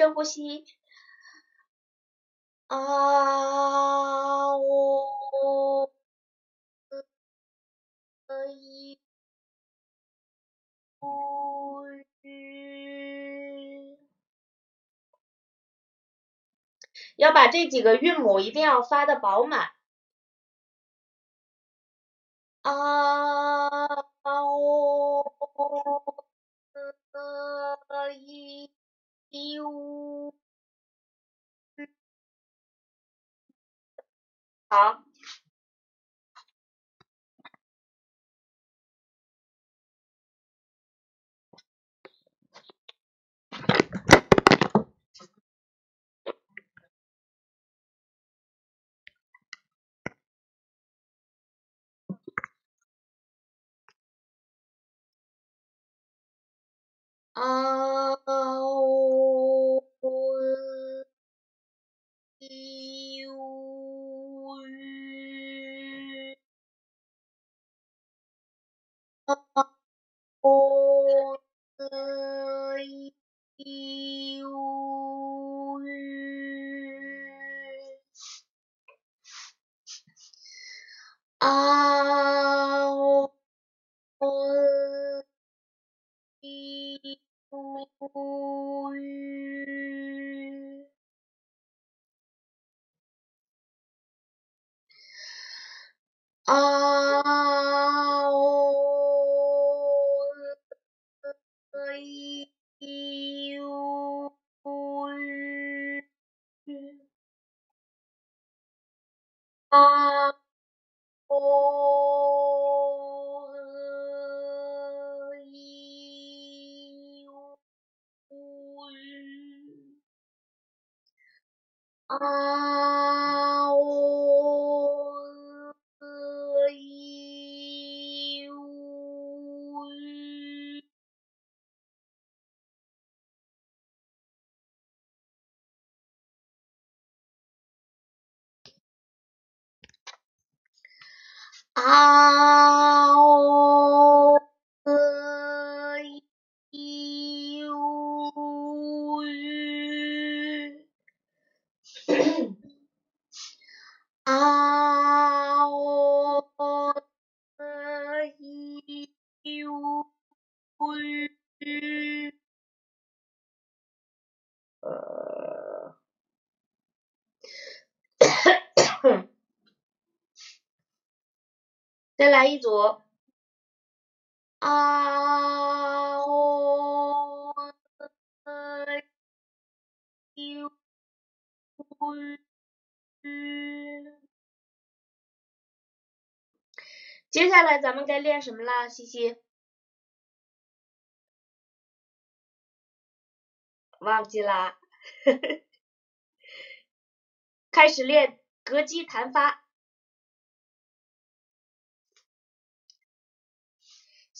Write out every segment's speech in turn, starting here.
深呼吸。啊，我可以。要把这几个韵母一定要发的饱满。啊，我可一五好。啊 a o i u a 再来一组。啊，哦。接下来咱们该练什么啦，西西？忘记啦，开始练膈肌弹发。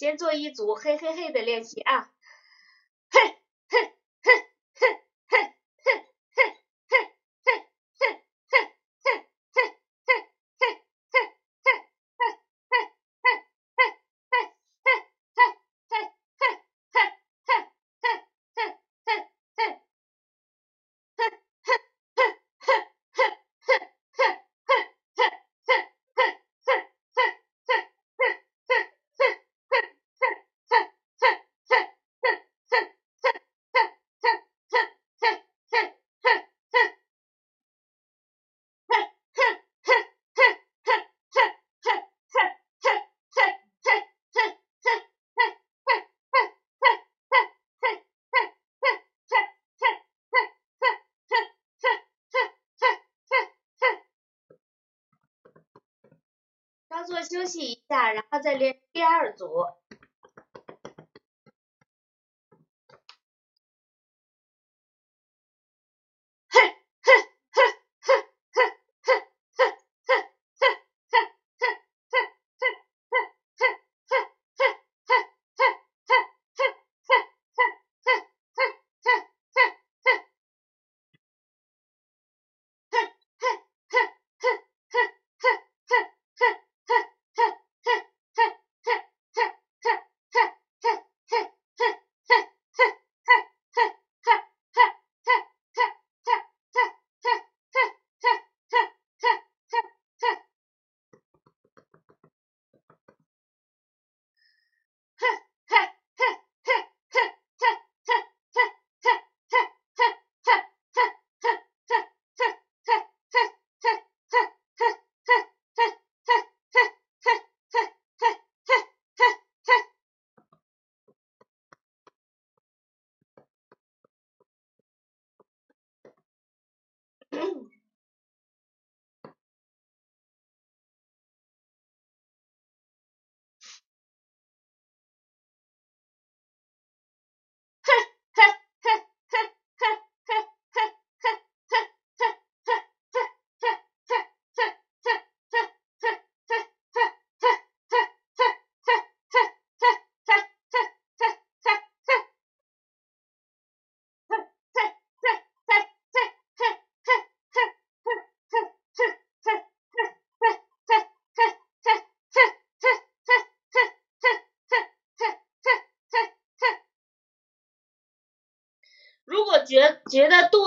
先做一组嘿嘿嘿的练习啊，嘿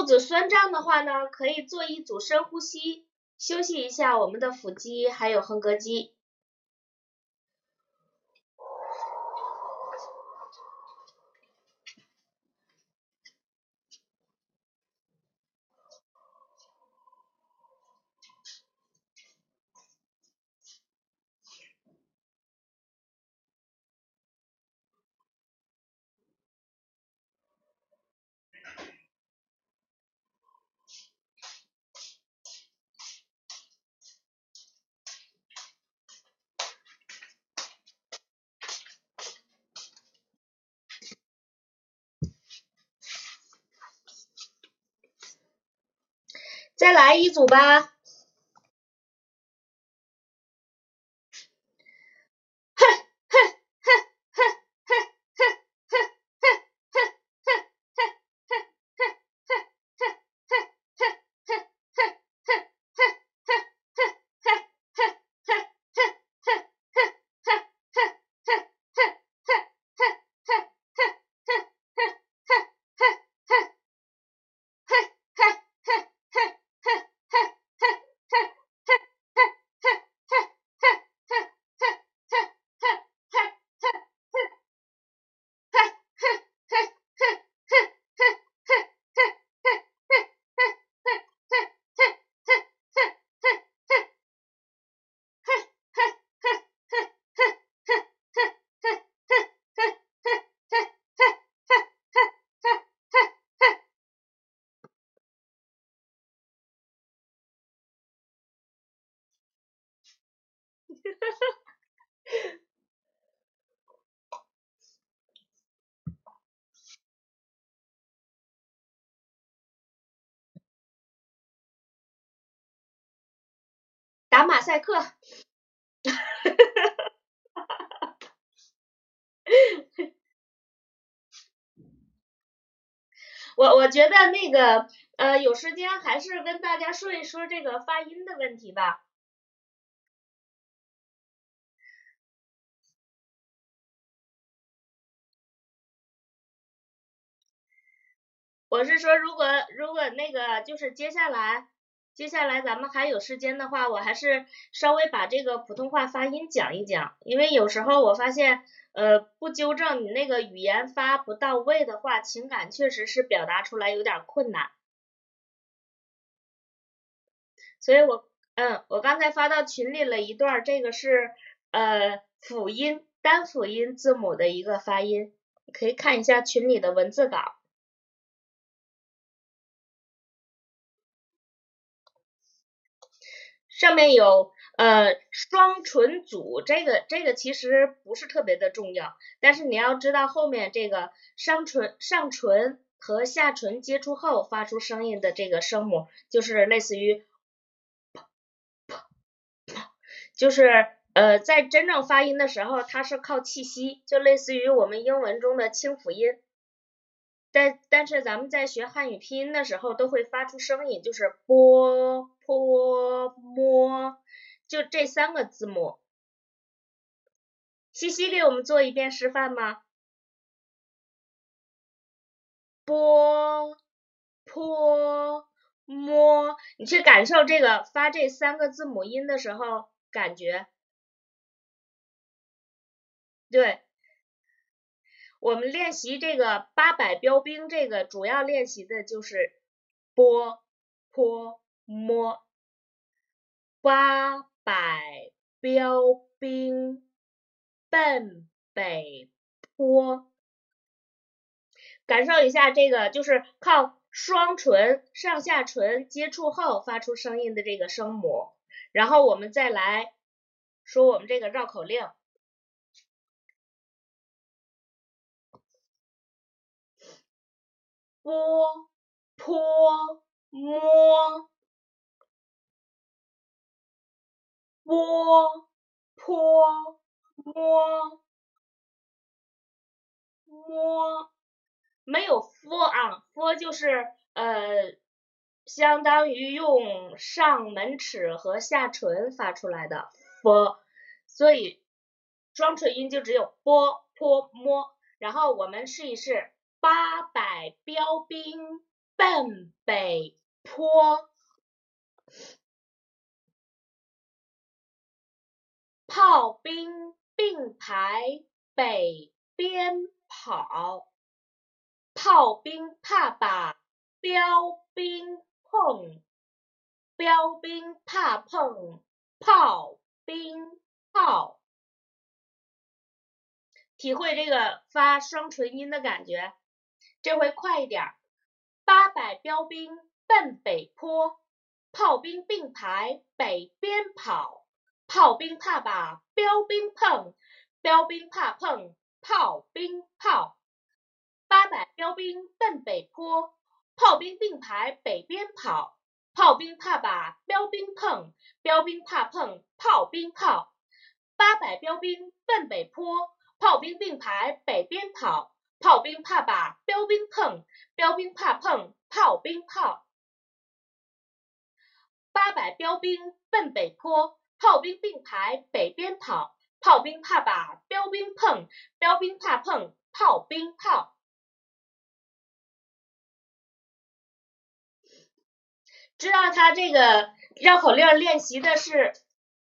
肚子酸胀的话呢，可以做一组深呼吸，休息一下我们的腹肌还有横膈肌。再来一组吧。赛克，我我觉得那个呃有时间还是跟大家说一说这个发音的问题吧。我是说，如果如果那个就是接下来。接下来咱们还有时间的话，我还是稍微把这个普通话发音讲一讲，因为有时候我发现，呃，不纠正你那个语言发不到位的话，情感确实是表达出来有点困难。所以我，嗯，我刚才发到群里了一段，这个是呃辅音单辅音字母的一个发音，可以看一下群里的文字稿。上面有呃双唇组，这个这个其实不是特别的重要，但是你要知道后面这个上唇上唇和下唇接触后发出声音的这个声母，就是类似于，就是呃在真正发音的时候，它是靠气息，就类似于我们英文中的清辅音。但但是咱们在学汉语拼音的时候，都会发出声音，就是波、坡、摸，就这三个字母。西西给我们做一遍示范吗？波、坡、摸，你去感受这个发这三个字母音的时候感觉，对。我们练习这个八百标兵，这个主要练习的就是波、坡、摸。八百标兵奔北坡，感受一下这个，就是靠双唇上下唇接触后发出声音的这个声母。然后我们再来说我们这个绕口令。波坡摸，波坡摸，摸，没有 f 啊，f 就是呃，相当于用上门齿和下唇发出来的 f，所以双唇音就只有波坡摸，然后我们试一试。八百标兵奔北坡。炮兵并排北边跑，炮兵怕把标兵碰，标兵怕碰炮兵炮。体会这个发双唇音的感觉，这回快一点。八百标兵奔北坡，炮兵并排北边跑。炮兵怕把标兵碰，标兵怕碰炮兵炮。八百标兵奔北坡，炮兵并排北边跑。炮兵怕把标兵碰，标兵怕碰炮兵炮。八百标兵奔北坡，炮兵并排北边跑。炮兵怕把标兵碰，标兵怕碰炮兵炮。八百标兵奔北坡。炮兵并排北边跑，炮兵怕把标兵碰，标兵怕碰炮兵炮。知道他这个绕口令练习的是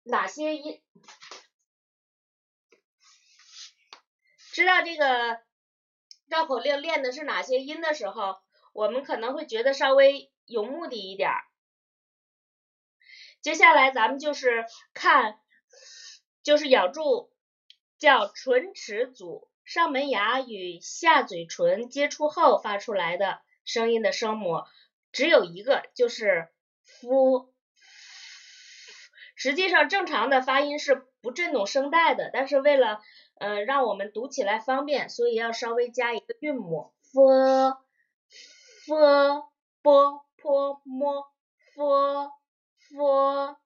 哪些音？知道这个绕口令练的是哪些音的时候，我们可能会觉得稍微有目的一点。接下来咱们就是看，就是咬住叫唇齿组上门牙与下嘴唇接触后发出来的声音的声母，只有一个，就是夫。实际上正常的发音是不震动声带的，但是为了呃让我们读起来方便，所以要稍微加一个韵母 f f b p m f。f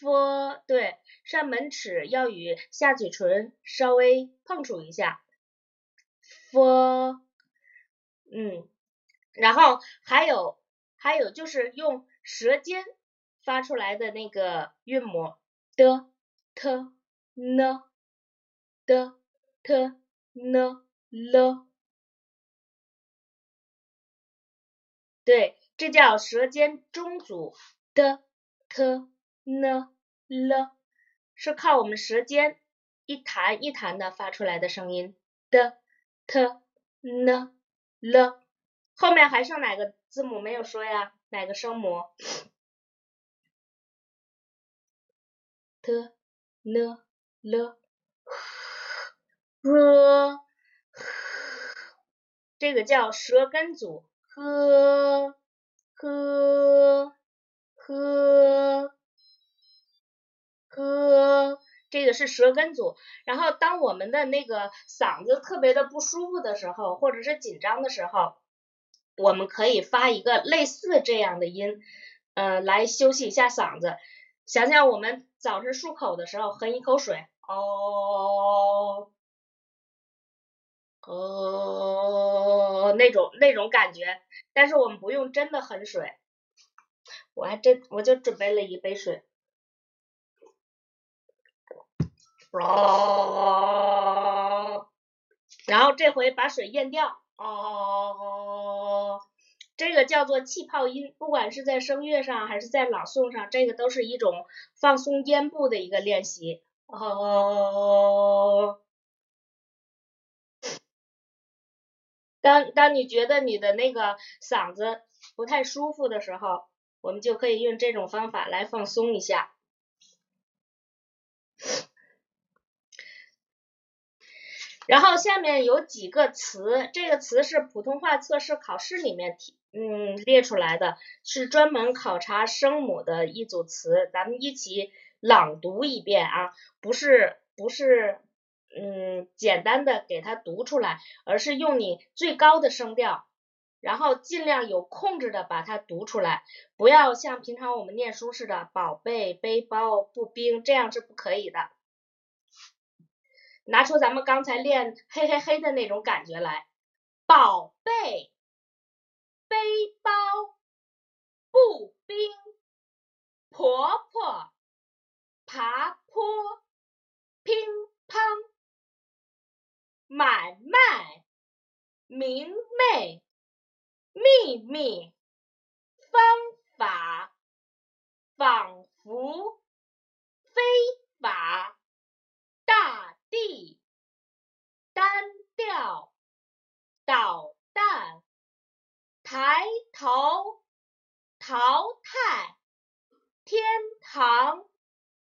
f 对，上门齿要与下嘴唇稍微碰触一下，f，嗯，然后还有还有就是用舌尖发出来的那个韵母的 t n 的 t n l，对，这叫舌尖中阻。的 t n l 是靠我们舌尖一弹一弹的发出来的声音的 t n l 后面还剩哪个字母没有说呀？哪个声母？t n l h 这个叫舌根组 h h 呵呵，这个是舌根组。然后当我们的那个嗓子特别的不舒服的时候，或者是紧张的时候，我们可以发一个类似这样的音，呃，来休息一下嗓子。想想我们早晨漱口的时候，喝一口水，哦，哦，那种那种感觉。但是我们不用真的很水。我还真我就准备了一杯水，然后这回把水咽掉，哦，这个叫做气泡音，不管是在声乐上还是在朗诵上，这个都是一种放松咽部的一个练习，哦，当当你觉得你的那个嗓子不太舒服的时候。我们就可以用这种方法来放松一下。然后下面有几个词，这个词是普通话测试考试里面提嗯列出来的，是专门考察声母的一组词，咱们一起朗读一遍啊，不是不是嗯简单的给它读出来，而是用你最高的声调。然后尽量有控制的把它读出来，不要像平常我们念书似的，宝贝、背包、步兵，这样是不可以的。拿出咱们刚才练嘿嘿嘿的那种感觉来，宝贝、背包、步兵、婆婆、爬坡、乒乓、买卖、明媚。秘密，方法，仿佛，非法，大地，单调，捣蛋，抬头，淘汰，天堂，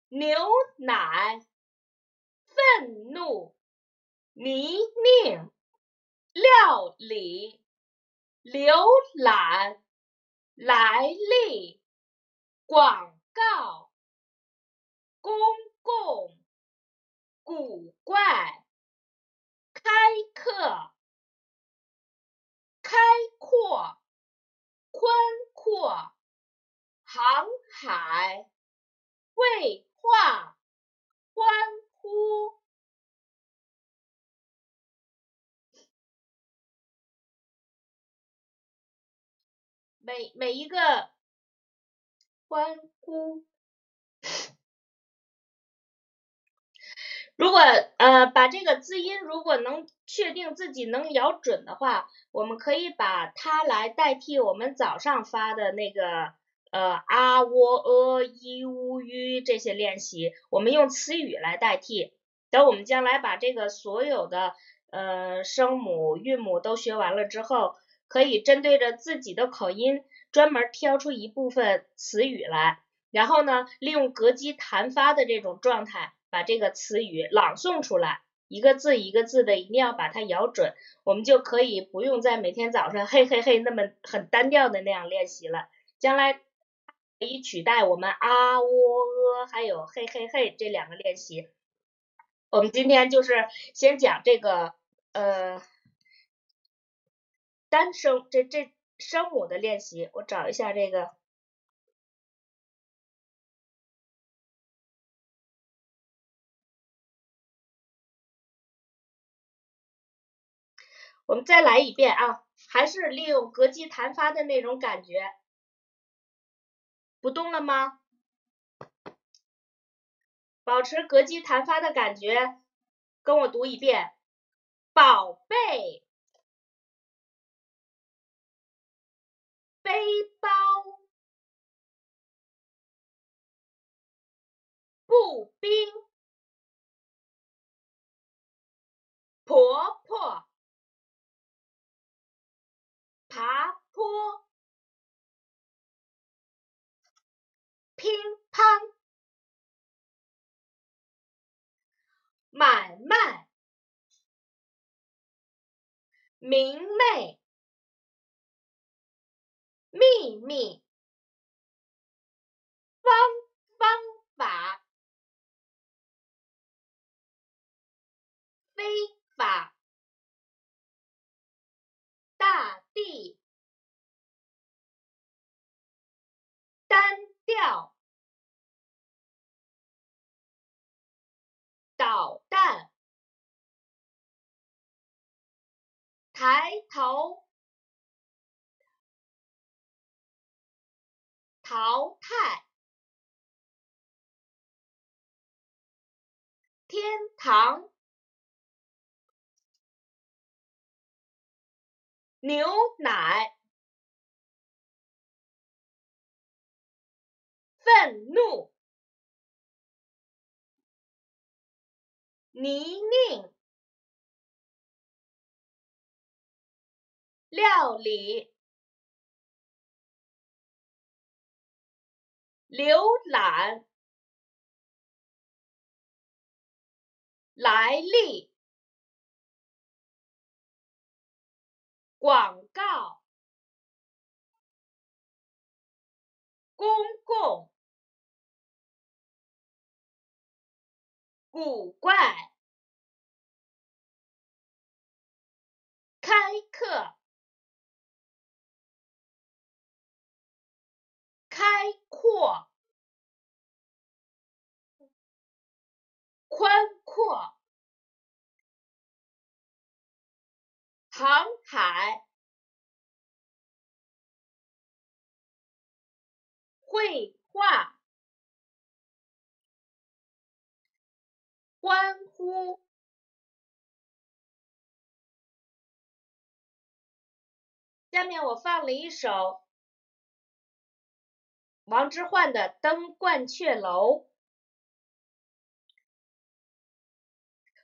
牛奶，愤怒，泥泞，料理，浏览，来历，广告，公共，古怪，开课，开阔，宽阔，航海，绘画，欢呼。每每一个欢呼，如果呃把这个字音如果能确定自己能咬准的话，我们可以把它来代替我们早上发的那个呃啊喔呃一乌吁这些练习，我们用词语来代替。等我们将来把这个所有的呃声母韵母都学完了之后。可以针对着自己的口音，专门挑出一部分词语来，然后呢，利用膈肌弹发的这种状态，把这个词语朗诵出来，一个字一个字的，一定要把它咬准，我们就可以不用在每天早上嘿嘿嘿那么很单调的那样练习了，将来可以取代我们啊喔呃还有嘿嘿嘿这两个练习。我们今天就是先讲这个呃。单声这这声母的练习，我找一下这个。我们再来一遍啊，还是利用膈肌弹发的那种感觉。不动了吗？保持膈肌弹发的感觉，跟我读一遍，宝贝。背包，步兵，婆婆，爬坡，乒乓，买卖，明媚。秘密，方方法，非法，大地，单调，捣蛋，抬头。淘汰，天堂，牛奶，愤怒，泥泞，料理。浏览，来历，广告，公共，古怪，开课。开阔，宽阔，航海，绘画，欢呼。下面我放了一首王之涣的《登鹳雀楼》，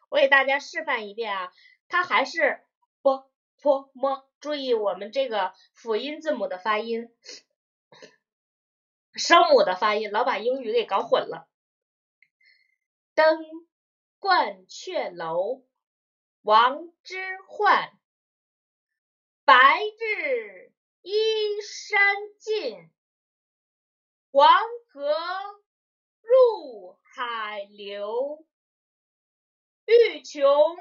我给大家示范一遍啊，它还是 b p m，注意我们这个辅音字母的发音，声母的发音，老把英语给搞混了。登鹳雀楼，王之涣。白日依山尽，黄河入海流。欲穷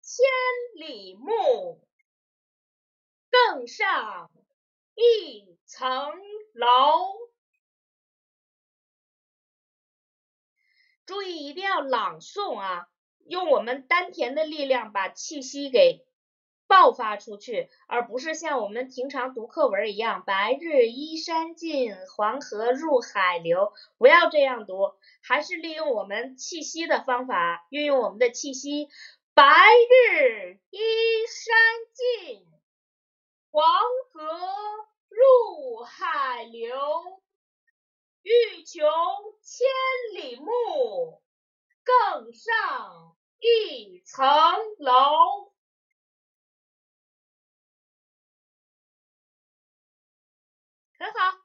千里目，更上一层楼。注意一定要朗诵啊，用我们丹田的力量把气息给。爆发出去，而不是像我们平常读课文一样“白日依山尽，黄河入海流”，不要这样读，还是利用我们气息的方法，运用我们的气息，“白日依山尽，黄河入海流，欲穷千里目，更上一层楼。”很好，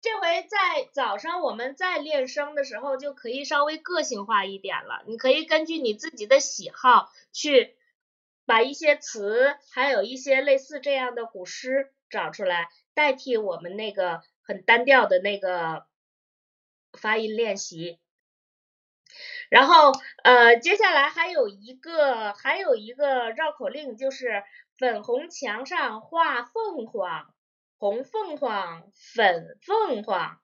这回在早上我们再练声的时候，就可以稍微个性化一点了。你可以根据你自己的喜好，去把一些词，还有一些类似这样的古诗找出来，代替我们那个很单调的那个发音练习。然后呃，接下来还有一个还有一个绕口令，就是。粉红墙上画凤凰，红凤凰，粉凤凰，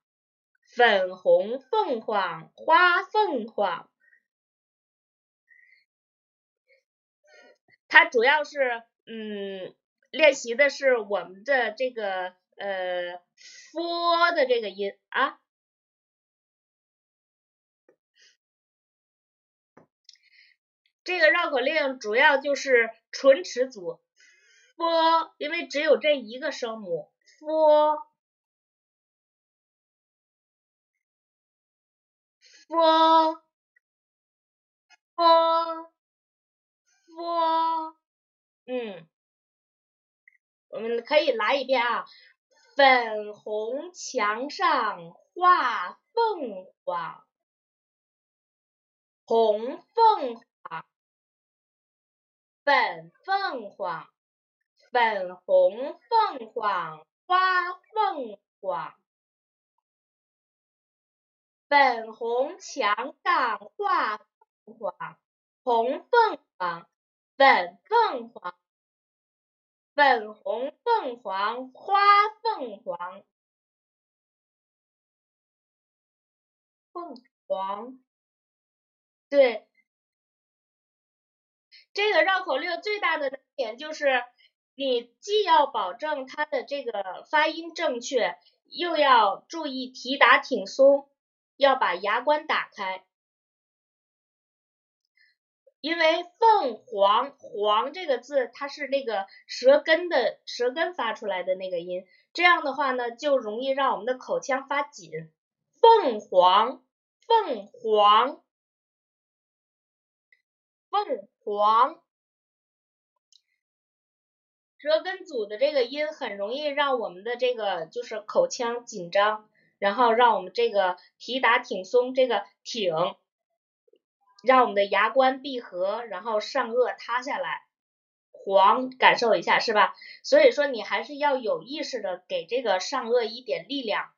粉红凤凰花凤凰。它主要是嗯练习的是我们的这个呃 f 的这个音啊。这个绕口令主要就是唇齿组。f，因为只有这一个声母，f，f，f，嗯，我们可以来一遍啊，粉红墙上画凤凰，红凤凰，粉凤凰。粉红凤凰花凤凰，粉红墙上画凤凰，红凤凰，粉凤凰，粉红凤凰花凤凰，凤凰，对，这个绕口令最大的难点就是。你既要保证它的这个发音正确，又要注意提打挺松，要把牙关打开。因为凤凰凰这个字，它是那个舌根的舌根发出来的那个音，这样的话呢，就容易让我们的口腔发紧。凤凰，凤凰，凤凰。舌根组的这个音很容易让我们的这个就是口腔紧张，然后让我们这个提打挺松，这个挺，让我们的牙关闭合，然后上颚塌下来，黄感受一下是吧？所以说你还是要有意识的给这个上颚一点力量。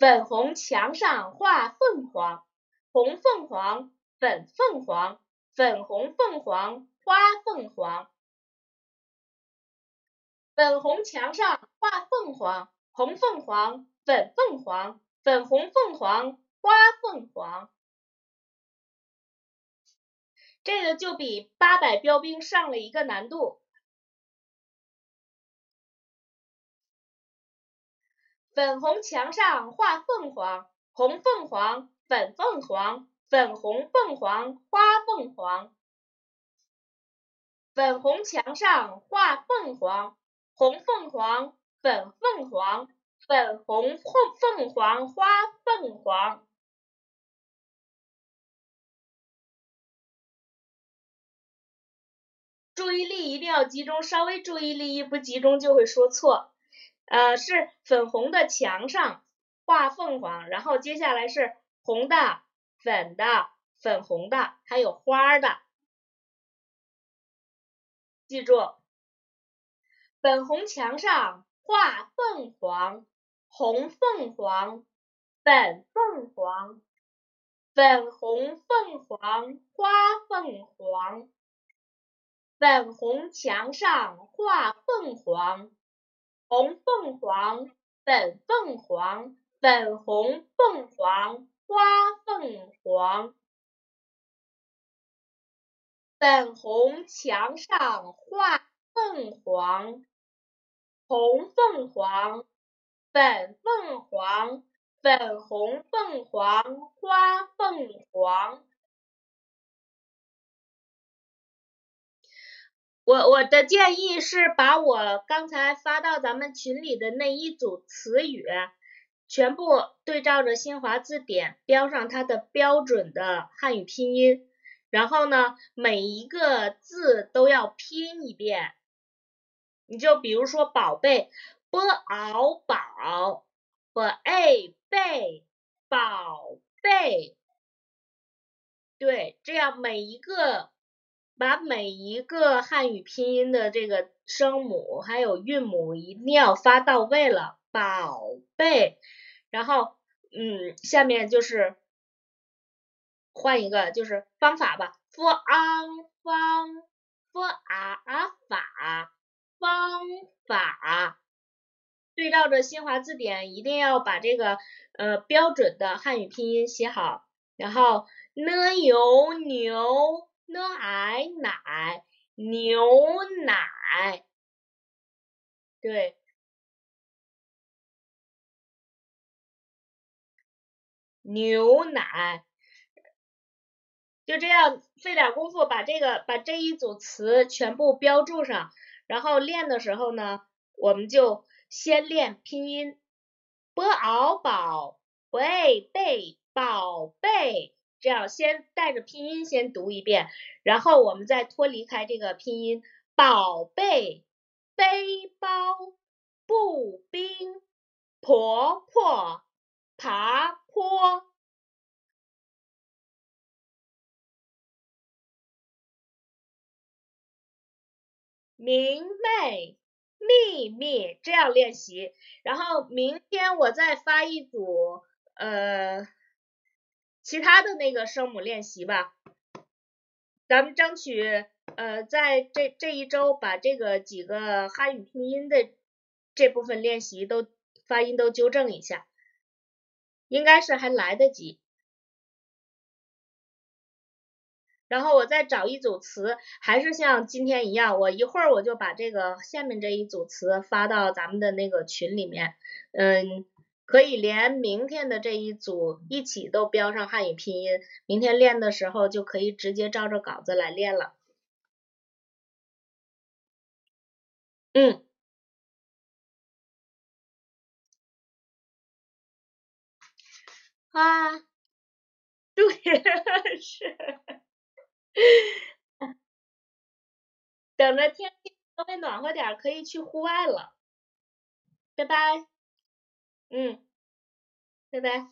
粉红墙上画凤凰，红凤凰，粉凤凰，粉红凤凰，花凤凰。粉红墙上画凤凰，红凤凰，粉凤凰，粉红凤凰，花凤凰。这个就比八百标兵上了一个难度。粉红墙上画凤凰，红凤凰，粉凤凰，粉红凤凰，花凤凰。粉红墙上画凤凰，红凤凰，粉凤凰，粉红凤凤凰花凤凰。注意力一定要集中，稍微注意力一不集中就会说错。呃，是粉红的墙上画凤凰，然后接下来是红的、粉的、粉红的，还有花的。记住，粉红墙上画凤凰，红凤凰，粉凤凰，粉红凤凰花凤凰。粉红墙上画凤凰，红凤凰，粉凤凰，粉红凤凰花凤凰。粉红墙上画凤凰，红凤凰，粉凤凰，粉红凤凰花凤凰。我我的建议是把我刚才发到咱们群里的那一组词语，全部对照着新华字典标上它的标准的汉语拼音。然后呢，每一个字都要拼一遍。你就比如说宝贝，b ao 宝，b a 贝，宝贝。对，这样每一个把每一个汉语拼音的这个声母还有韵母一定要发到位了，宝贝。然后，嗯，下面就是。换一个就是方法吧，f a n 方，f a y 法，方法，对照着新华字典，一定要把这个呃标准的汉语拼音写好。然后 n 有牛，n i 奶，牛奶，对，牛奶。就这样费点功夫把这个把这一组词全部标注上，然后练的时候呢，我们就先练拼音，b ao 宝贝贝宝贝，这样先带着拼音先读一遍，然后我们再脱离开这个拼音，宝贝背包步兵婆婆爬坡。明媚秘密这样练习，然后明天我再发一组呃其他的那个声母练习吧，咱们争取呃在这这一周把这个几个汉语拼音的这部分练习都发音都纠正一下，应该是还来得及。然后我再找一组词，还是像今天一样，我一会儿我就把这个下面这一组词发到咱们的那个群里面，嗯，可以连明天的这一组一起都标上汉语拼音，明天练的时候就可以直接照着稿子来练了。嗯。啊，对，是。等着天气稍微暖和点，可以去户外了。拜拜，嗯，拜拜。